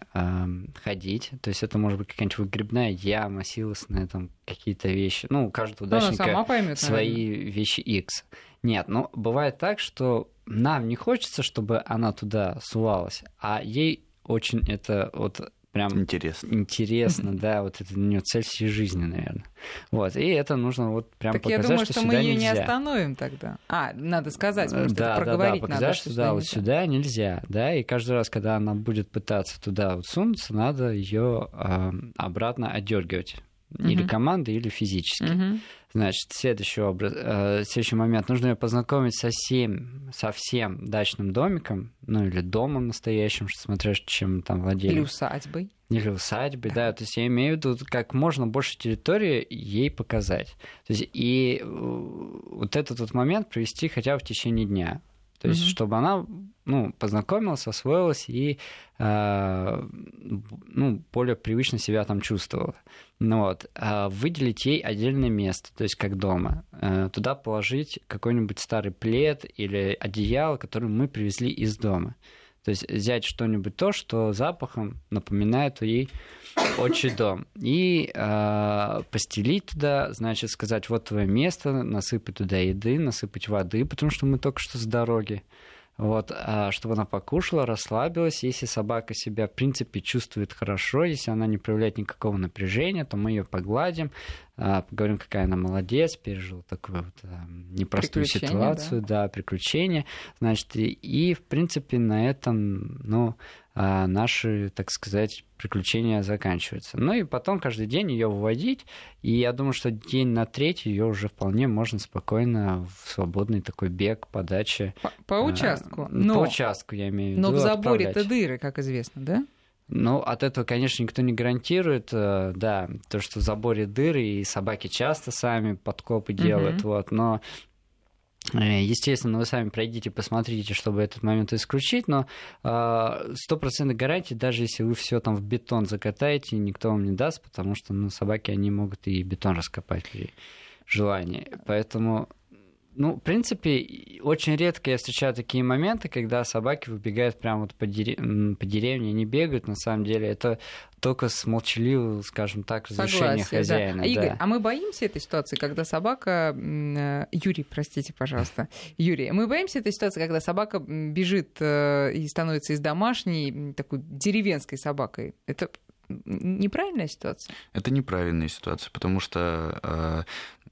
S2: ходить. То есть это может быть какая-нибудь выгребная яма, силосная, там какие-то вещи. Ну, у каждого
S1: Ну,
S2: удачника
S1: поймет,
S2: свои вещи X. Нет, ну бывает так, что нам не хочется, чтобы она туда сувалась, а ей очень это вот прям
S3: Интересно.
S2: интересно, да, вот это для нее цель всей жизни, наверное. Вот, и это нужно вот прям
S1: Так я
S2: показать,
S1: думаю,
S2: что,
S1: что мы ее не остановим тогда. А, надо сказать,
S2: Э,
S1: может, это
S2: да, да, да,
S1: проговорить
S2: показать,
S1: надо.
S2: что да, вот
S1: нельзя.
S2: сюда нельзя, да, и каждый раз, когда она будет пытаться туда вот сунуться, надо ее обратно отдергивать. Или
S1: Мгм.
S2: командой, или физически.
S1: Мгм.
S2: Значит, следующий, образ, э, следующий момент. Нужно ее познакомить со всем, со всем дачным домиком, ну или домом настоящим, что смотря чем там владели.
S1: Или усадьбой.
S2: Или усадьбы, да. То есть я имею в виду как можно больше территории ей показать. То есть и э, вот этот вот момент провести хотя бы в течение дня. То есть,
S1: Мгм.
S2: чтобы она ну, познакомилась, освоилась и э, ну, более привычно себя там чувствовала. Ну, вот. А выделить ей отдельное место, то есть как дома. Э, туда положить какой-нибудь старый плед или одеяло, которое мы привезли из дома. То есть взять что-нибудь то, что запахом напоминает ей отчий дом. И э, постелить туда, значит, сказать, вот твое место, насыпать туда еды, насыпать воды, потому что мы только что с дороги. Вот, а чтобы она покушала, расслабилась. Если собака себя, в принципе, чувствует хорошо, если она не проявляет никакого напряжения, то мы ее погладим, поговорим, какая она молодец, пережила такую вот а, непростую ситуацию, да. приключения. Значит, и, и, в принципе, на этом, ну, а, наши, так сказать, приключения заканчиваются. Ну и потом каждый день ее выводить, и я думаю, что день на третий ее уже вполне можно спокойно в свободный такой бег по даче.
S1: По, по участку.
S2: а,
S1: Но,
S2: По участку, я имею в виду.
S1: но в заборе-то дыры, как известно, да?
S2: Ну, от этого, конечно, никто не гарантирует, э, да, то, что в заборе дыры, и собаки часто сами подкопы делают,
S1: Мгм.
S2: вот, но э, Естественно, вы сами пройдите, посмотрите, чтобы этот момент исключить, но э, стопроцентной гарантии, даже если вы все там в бетон закатаете, никто вам не даст, потому что ну, собаки, они могут и бетон раскопать при желании. Поэтому, ну, в принципе, очень редко я встречаю такие моменты, когда собаки выбегают прямо вот по, дере- м, по деревне, они бегают, на самом деле, это только с молчаливого, скажем так, разрешения
S1: Согласие, да.
S2: хозяина.
S1: А, Игорь,
S2: да.
S1: а мы боимся этой ситуации, когда собака... э, Юрий, простите, пожалуйста. Юрий, мы боимся этой ситуации, когда собака бежит э, и становится из домашней такой деревенской собакой. Это неправильная ситуация?
S3: Это неправильная ситуация, потому что э,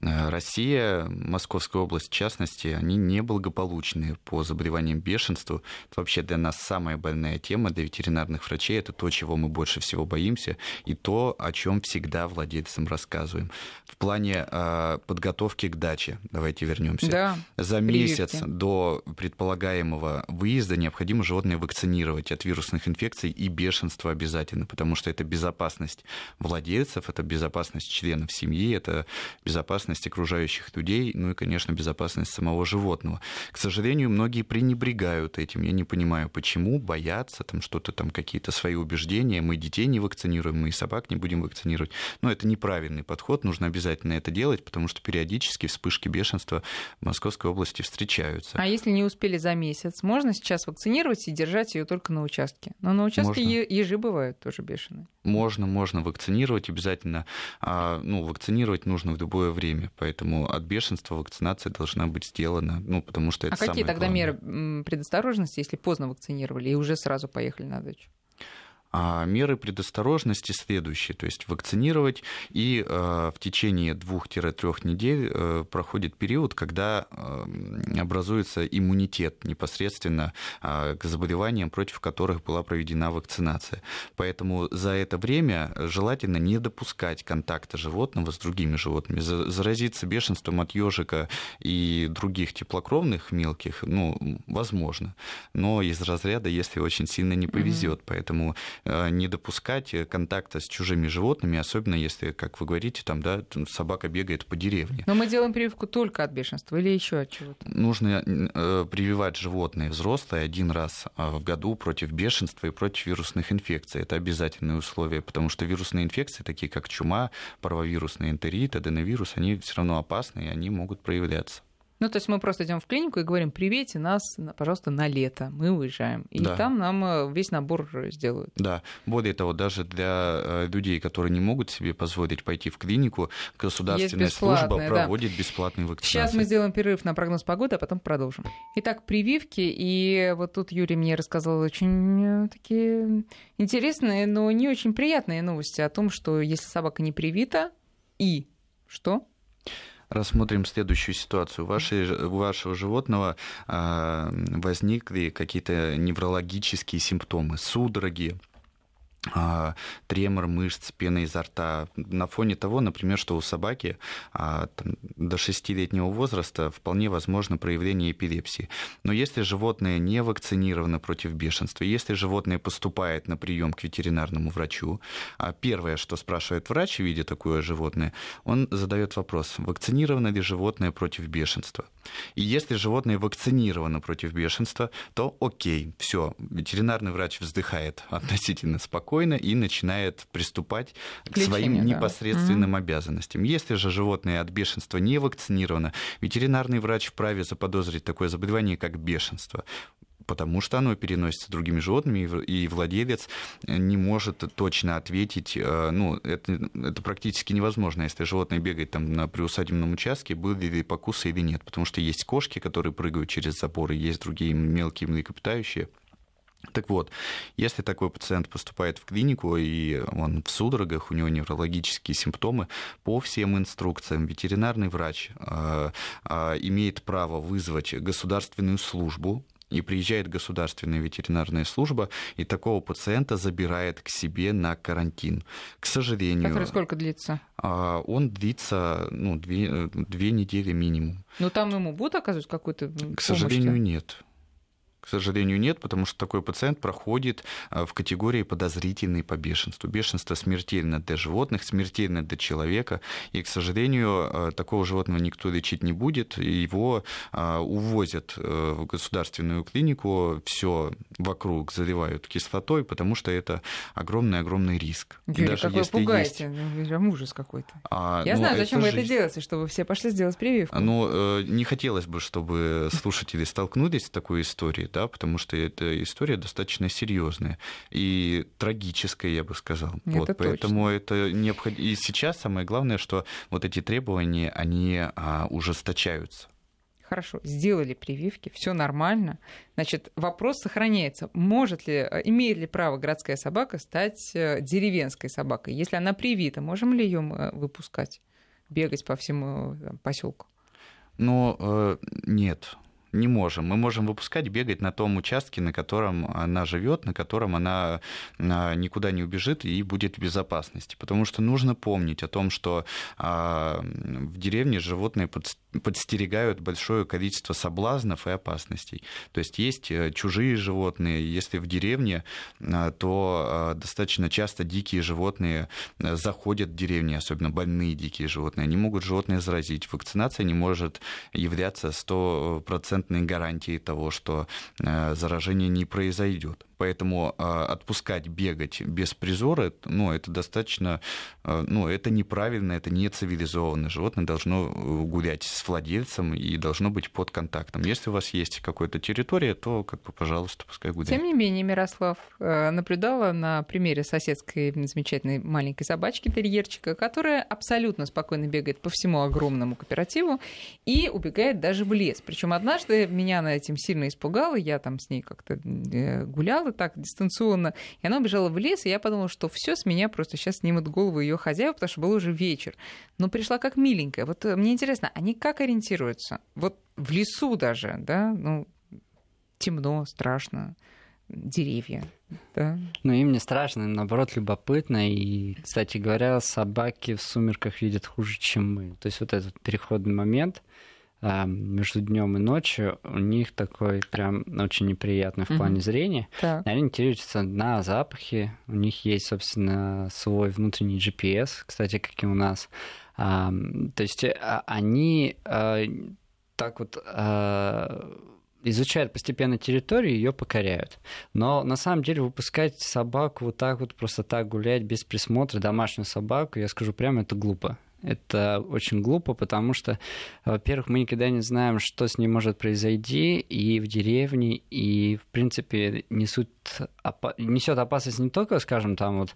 S3: Россия, Московская область в частности, они неблагополучны по заболеваниям бешенства. Это вообще для нас самая больная тема, для ветеринарных врачей. Это то, чего мы больше всего боимся, и то, о чем всегда владельцам рассказываем. В плане э, подготовки к даче, давайте вернемся.
S1: Да.
S3: За
S1: Прививки.
S3: месяц до предполагаемого выезда необходимо животное вакцинировать от вирусных инфекций и бешенства обязательно, потому что это безопасность владельцев, это безопасность членов семьи, это безопасность окружающих людей, ну и, конечно, безопасность самого животного. К сожалению, многие пренебрегают этим. Я не понимаю, почему, боятся, там что-то там, какие-то свои убеждения. Мы детей не вакцинируем, мы и собак не будем вакцинировать. Но это неправильный подход, нужно обязательно это делать, потому что периодически вспышки бешенства в Московской области встречаются.
S1: А если не успели за месяц, можно сейчас вакцинировать и держать ее только на участке? Но на участке
S3: Можно.
S1: ежи бывают тоже бешеные.
S3: Можно, можно вакцинировать обязательно. А, ну, вакцинировать нужно в любое время, поэтому от бешенства вакцинация должна быть сделана, ну, потому что это
S1: а какие тогда
S3: главное.
S1: меры предосторожности, если поздно вакцинировали и уже сразу поехали на дачу?
S3: А меры предосторожности следующие, то есть вакцинировать, и э, в течение двух-трех недель э, проходит период, когда э, образуется иммунитет непосредственно к заболеваниям, против которых была проведена вакцинация. Поэтому за это время желательно не допускать контакта животного с другими животными. За- Заразиться бешенством от ежика и других теплокровных мелких, ну, возможно, но из разряда, если очень сильно не повезет. Поэтому не допускать контакта с чужими животными, особенно если, как вы говорите, там, да, собака бегает по деревне.
S1: Но мы делаем прививку только от бешенства или еще от чего-то?
S3: Нужно прививать животные взрослые один раз в году против бешенства и против вирусных инфекций. Это обязательные условия, потому что вирусные инфекции, такие как чума, паровирусный энтерит, аденовирус, они все равно опасны, и они могут проявляться.
S1: Ну, то есть мы просто идем в клинику и говорим, привейте нас, пожалуйста, на лето. Мы уезжаем. И да. там нам э, весь набор сделают.
S3: Да. Более того, даже для э, людей, которые не могут себе позволить пойти в клинику, государственная служба проводит да. бесплатные вакцинации.
S1: Сейчас мы сделаем перерыв на прогноз погоды, а потом продолжим. Итак, прививки. И вот тут Юрий мне рассказал очень э, такие интересные, но не очень приятные новости о том, что если собака не привита, и что?
S3: Рассмотрим следующую ситуацию. У, у вашего животного э, возникли какие-то неврологические симптомы, судороги, а, тремор мышц, пена изо рта. На фоне того, например, что у собаки а, там, до 6-летнего возраста вполне возможно проявление эпилепсии. Но если животное не вакцинировано против бешенства, если животное поступает на прием к ветеринарному врачу, а первое, что спрашивает врач, видя такое животное, он задает вопрос, вакцинировано ли животное против бешенства. И если животное вакцинировано против бешенства, то окей, все, ветеринарный врач вздыхает относительно спокойно и начинает приступать к, к своим да. непосредственным угу. обязанностям. Если же животное от бешенства не вакцинировано, ветеринарный врач вправе заподозрить такое заболевание, как бешенство потому что оно переносится другими животными, и владелец не может точно ответить. Э, ну, это, это практически невозможно, если животное бегает там на приусадебном участке, были ли покусы или нет, потому что есть кошки, которые прыгают через заборы, есть другие мелкие млекопитающие. Так вот, если такой пациент поступает в клинику, и он в судорогах, у него неврологические симптомы, по всем инструкциям ветеринарный врач э, э, имеет право вызвать государственную службу и приезжает государственная ветеринарная служба, и такого пациента забирает к себе на карантин. К сожалению...
S1: Который сколько длится?
S3: А, он длится ну, две, две недели минимум.
S1: Но там ему будут оказывать какую-то
S3: К сожалению, нет. К сожалению, нет, потому что такой пациент проходит э, в категории подозрительный по бешенству. Бешенство смертельно для животных, смертельно для человека, и, к сожалению, э, такого животного никто лечить не будет, его э, увозят в государственную клинику, все вокруг заливают кислотой, потому что это огромный-огромный риск.
S1: Юрий, даже какой если пугаете, есть... Ну, ужас какой-то. А, Я ну, знаю, зачем вы же... это делаете, чтобы все пошли сделать прививку.
S3: Ну, не хотелось бы, чтобы слушатели столкнулись с такой историей, да, потому что эта история достаточно серьезная и трагическая, я бы сказал. Это вот, поэтому это необходимо. И сейчас самое главное, что вот эти требования, они а, ужесточаются.
S1: Хорошо, сделали прививки, все нормально. Значит, вопрос сохраняется. Может ли, имеет ли право городская собака стать э, деревенской собакой? Если она привита, можем ли ее э, выпускать, бегать по всему э, поселку?
S3: Ну, э, нет не можем. Мы можем выпускать, бегать на том участке, на котором она живет, на котором она а, никуда не убежит и будет в безопасности. Потому что нужно помнить о том, что а, в деревне животные подстерегают большое количество соблазнов и опасностей. То есть есть э, чужие животные. Если в деревне, а, то достаточно часто дикие животные э, заходят в деревни, особенно больные дикие животные. Они могут животные заразить. Вакцинация не может являться 100% стопроцентной гарантии того, что э, заражение не произойдет. Поэтому э, отпускать бегать без призора, ну, это достаточно, э, ну, это неправильно, это не цивилизованно. Животное должно гулять с владельцем и должно быть под контактом. Если у вас есть какая-то территория, то, как бы, пожалуйста, пускай гуляет.
S1: Тем не менее, Мирослав наблюдала на примере соседской замечательной маленькой собачки, терьерчика, которая абсолютно спокойно бегает по всему огромному кооперативу и убегает даже в лес. Причем однажды меня на этим сильно испугало, я там с ней как-то э, так дистанционно, и она убежала в лес, и я подумала, что все с меня просто сейчас снимут голову ее хозяева, потому что был уже вечер. Но пришла как миленькая. Вот э, мне интересно, они как ориентируются? Вот в лесу даже, да, ну, темно, страшно, деревья. Да.
S2: Ну, им не страшно, им наоборот любопытно. И, кстати говоря, собаки в сумерках видят хуже, чем мы. То есть вот этот переходный момент, между днем и ночью, у них такой прям очень неприятный в плане зрения.
S1: Так.
S2: Они ориентируются на запахи. У них есть, собственно, свой внутренний GPS, кстати, как и у нас. А, то есть а, они а, так вот а, изучают постепенно территорию, ее покоряют. Но на самом деле выпускать собаку вот так вот просто так гулять без присмотра, домашнюю собаку, я скажу прямо, это глупо. Это очень глупо, потому что, во-первых, мы никогда не знаем, что с ней может произойти и в деревне, и, в принципе, несут опа- несет опасность не только, скажем, там вот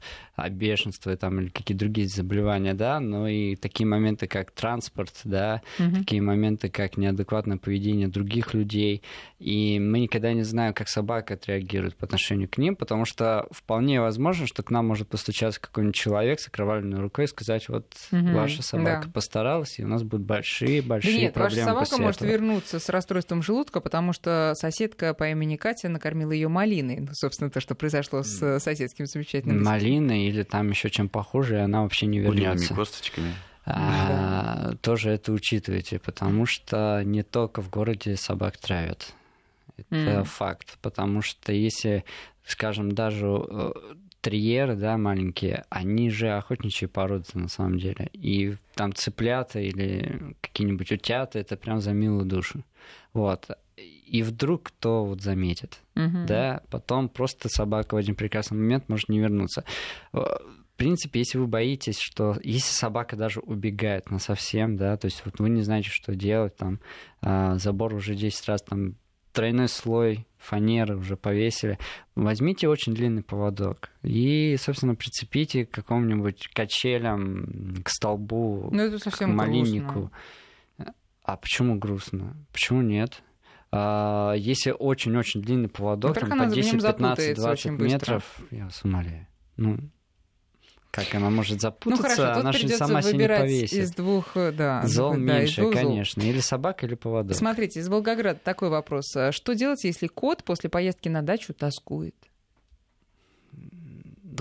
S2: бешенство там, или какие-то другие заболевания, да, но и такие моменты, как транспорт, да,
S1: Мгм.
S2: такие моменты, как неадекватное поведение других людей. И мы никогда не знаем, как собака отреагирует по отношению к ним, потому что вполне возможно, что к нам может постучаться какой-нибудь человек с окровавленной рукой и сказать, вот
S1: Мгм,
S2: ваша собака
S1: да.
S2: постаралась, и у нас будут большие-большие
S1: Да нет, ваша
S2: проблемы
S1: собака
S2: после
S1: может
S2: этого.
S1: вернуться с расстройством желудка, потому что соседка по имени Катя накормила ее малиной. Ну, собственно, то, что произошло с соседским замечательным.
S2: Малины или там еще чем похуже, и она вообще не вернется.
S3: косточками.
S2: А, тоже это учитывайте, потому что не только в городе собак травят. Это факт. Потому что если, скажем, даже э, терьеры, да, маленькие, они же охотничьи породы на самом деле. И там цыплята или какие-нибудь утята, это прям за милую душу. Вот. И вдруг кто вот заметит,
S1: Мгм.
S2: да, потом просто собака в один прекрасный момент может не вернуться. Э, В принципе, если вы боитесь, что если собака даже убегает на совсем, да, то есть вот вы не знаете, что делать, там а, забор уже 10 раз там тройной слой фанеры уже повесили, возьмите очень длинный поводок и, собственно, прицепите к какому-нибудь качелям, к столбу,
S1: Ну, это
S2: к
S1: совсем
S2: малиннику. А почему грустно? Почему нет? А, если очень-очень длинный поводок,
S1: Во-первых,
S2: там, по
S1: в нем
S2: 10, 15,
S1: запутается
S2: 20
S1: очень быстро.
S2: метров, я вас умоляю. Ну, как она может
S1: Ну
S2: запутаться,
S1: хорошо, тут
S2: она же сама себе не повесит.
S1: из двух, э, да,
S2: Зол
S1: да,
S2: меньше,
S1: двух зол.
S2: конечно. Или собака, или поводок.
S1: Смотрите, из Волгограда такой вопрос. А Что делать, если кот после поездки на дачу тоскует?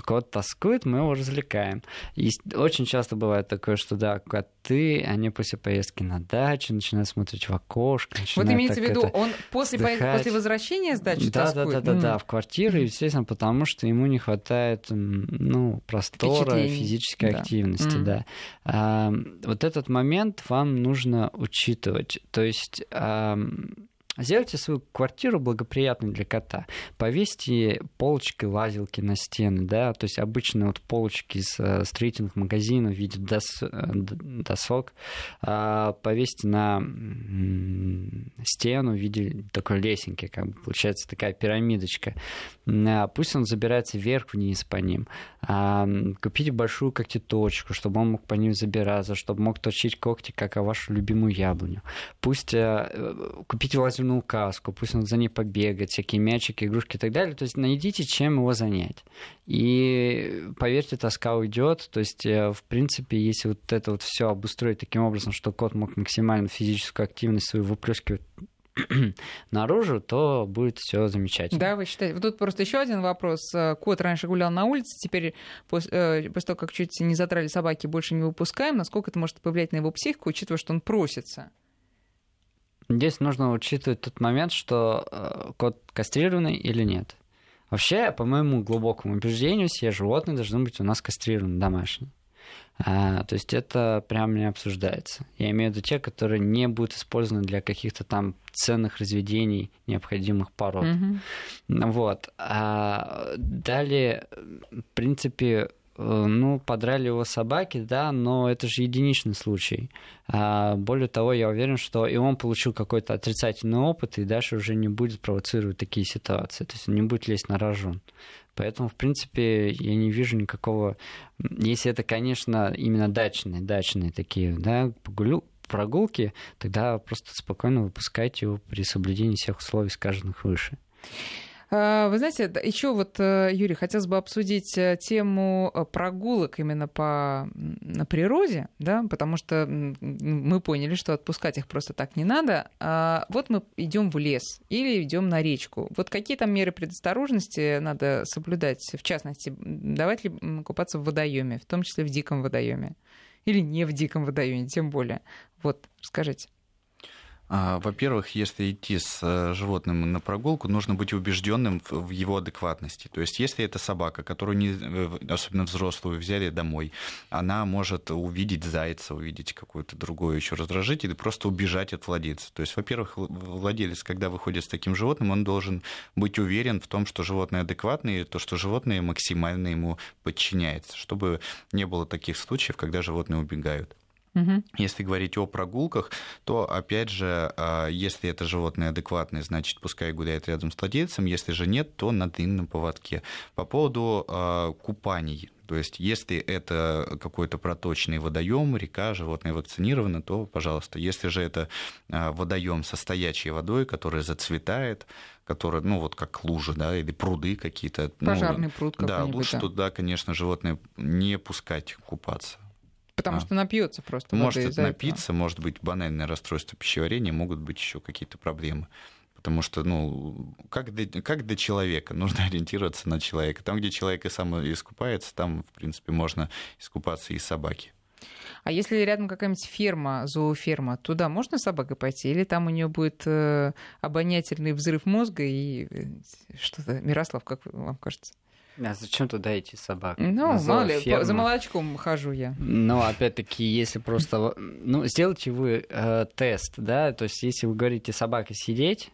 S2: Кот тоскует, мы его развлекаем. И очень часто бывает такое, что да, коты, они после поездки на дачу начинают смотреть в окошко.
S1: Вот имеется в виду, он после,
S2: вздыхать.
S1: после возвращения с дачи
S2: да, да,
S1: тоскует?
S2: да, да,
S1: М.
S2: да, в квартиру, естественно, потому что ему не хватает ну, простора, физической
S1: Да.
S2: активности,
S1: Мгм.
S2: да. А, вот этот момент вам нужно учитывать. То есть ам, Сделайте свою квартиру благоприятной для кота. Повесьте полочки, лазилки на стены, да, то есть обычно вот полочки из э, строительных магазинов в виде дос- э, досок. А, Повесьте на стену в виде такой лесенки, как бы получается такая пирамидочка. А, Пусть он забирается вверх-вниз по ним. А, Купите большую когтеточку, чтобы он мог по ним забираться, чтобы мог точить когти, как о вашу любимую яблоню. Пусть э, купите лазерную каску, пусть он за ней побегает, всякие мячики, игрушки и так далее. То есть найдите, чем его занять. И поверьте, тоска уйдет. То есть, э, в принципе, если вот это вот все обустроить таким образом, что кот мог максимально физическую активность свою выплескивать наружу, то будет все замечательно.
S1: Да, вы считаете? Тут просто еще один вопрос. Э, Кот раньше гулял на улице, теперь пос- э, после того, как чуть не затрали собаки, больше не выпускаем. Насколько это может повлиять на его психику, учитывая, что он просится?
S2: Здесь нужно учитывать тот момент, что э, кот кастрированный или нет. Вообще, по моему глубокому убеждению, все животные должны быть у нас кастрированы домашние. А, то есть это прям не обсуждается. Я имею в виду те, которые не будут использованы для каких-то там ценных разведений необходимых пород.
S1: Мгм.
S2: Вот. А далее, в принципе, ну, подрали его собаки, да, но это же единичный случай. А более того, я уверен, что и он получил какой-то отрицательный опыт, и дальше уже не будет провоцировать такие ситуации. То есть он не будет лезть на рожон. Поэтому, в принципе, я не вижу никакого... Если это, конечно, именно дачные, дачные такие, да, погулю- прогулки, тогда просто спокойно выпускайте его при соблюдении всех условий, сказанных выше.
S1: А, Вы знаете, еще вот, э, Юрий, хотелось бы обсудить э, тему э, прогулок именно по, на природе, да, потому что мы поняли, что отпускать их просто так не надо. А Вот мы идем в лес или идем на речку. Вот какие там меры предосторожности надо соблюдать? В частности, давать ли купаться в водоеме, в том числе в диком водоеме? Или не в диком водоеме, тем более. Вот, скажите.
S3: А, во-первых, если идти с э, животным на прогулку, нужно быть убежденным в его адекватности. То есть, если это собака, которую, не, э, особенно взрослую, взяли домой, она может увидеть зайца, увидеть какой-то другой еще раздражитель и просто убежать от владельца. То есть, во-первых, владелец, когда выходит с таким животным, он должен быть уверен в том, что животное адекватное, и то, что животное максимально ему подчиняется, чтобы не было таких случаев, когда животные убегают. Угу. Если говорить о прогулках, то, опять же, а, если это животное адекватное, значит, пускай гуляет рядом с владельцем, если же нет, то на длинном поводке. По поводу а, купаний, то есть, если это какой-то проточный водоем, река, животное вакцинировано, то, пожалуйста. Если же это а, водоем со стоячей водой, который зацветает, который, ну, вот как лужи, да, или пруды какие-то.
S1: Ну, Пожарный ну, пруд
S3: Да, лучше да. туда, конечно, животное не пускать купаться.
S1: Потому а. что напьется просто.
S3: Может напиться, этого. может быть банальное расстройство пищеварения, могут быть еще какие-то проблемы. Потому что, ну, как для, как для человека, нужно ориентироваться на человека. Там, где человек и сам искупается, там, в принципе, можно искупаться и собаки.
S1: А если рядом какая-нибудь ферма, зооферма, туда можно собакой пойти? Или там у нее будет э, обонятельный взрыв мозга и э, что-то? Мирослав, как вам кажется?
S2: А зачем туда идти собак?
S1: Ну, за мало ли, за молочком хожу я.
S2: Ну, опять-таки, если просто... Ну, сделайте вы э, тест, да, то есть если вы говорите собаке сидеть,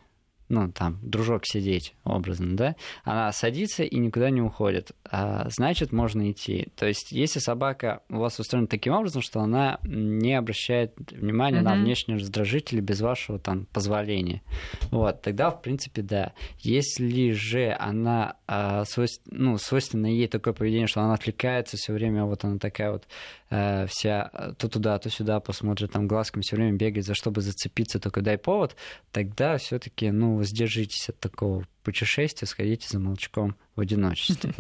S2: ну, там, дружок сидеть, образно, да, она садится и никуда не уходит, а, значит, можно идти. То есть, если собака у вас устроена таким образом, что она не обращает внимания mm-hmm. на внешние раздражители без вашего там позволения, вот, тогда, в принципе, да. Если же она, а, свойств... ну, свойственно ей такое поведение, что она отвлекается все время, вот она такая вот а, вся то туда, то сюда посмотрит, там глазками все время бегает, за чтобы зацепиться, только дай повод, тогда все-таки, ну, воздержитесь от такого путешествия, сходите за молчком в одиночестве.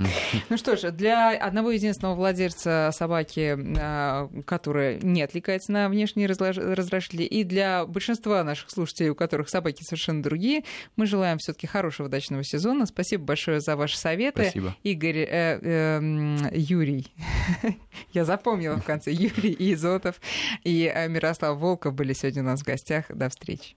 S1: Ну что ж, для одного единственного владельца собаки, а, которая не отвлекается на внешние раздражители, и для большинства наших слушателей, у которых собаки совершенно другие, мы желаем все-таки хорошего дачного сезона. Спасибо большое за ваши советы.
S3: Спасибо.
S1: Игорь, э, э, Юрий, я запомнила в конце, Юрий Изотов и э, Мирослав Волков были сегодня у нас в гостях. До встречи.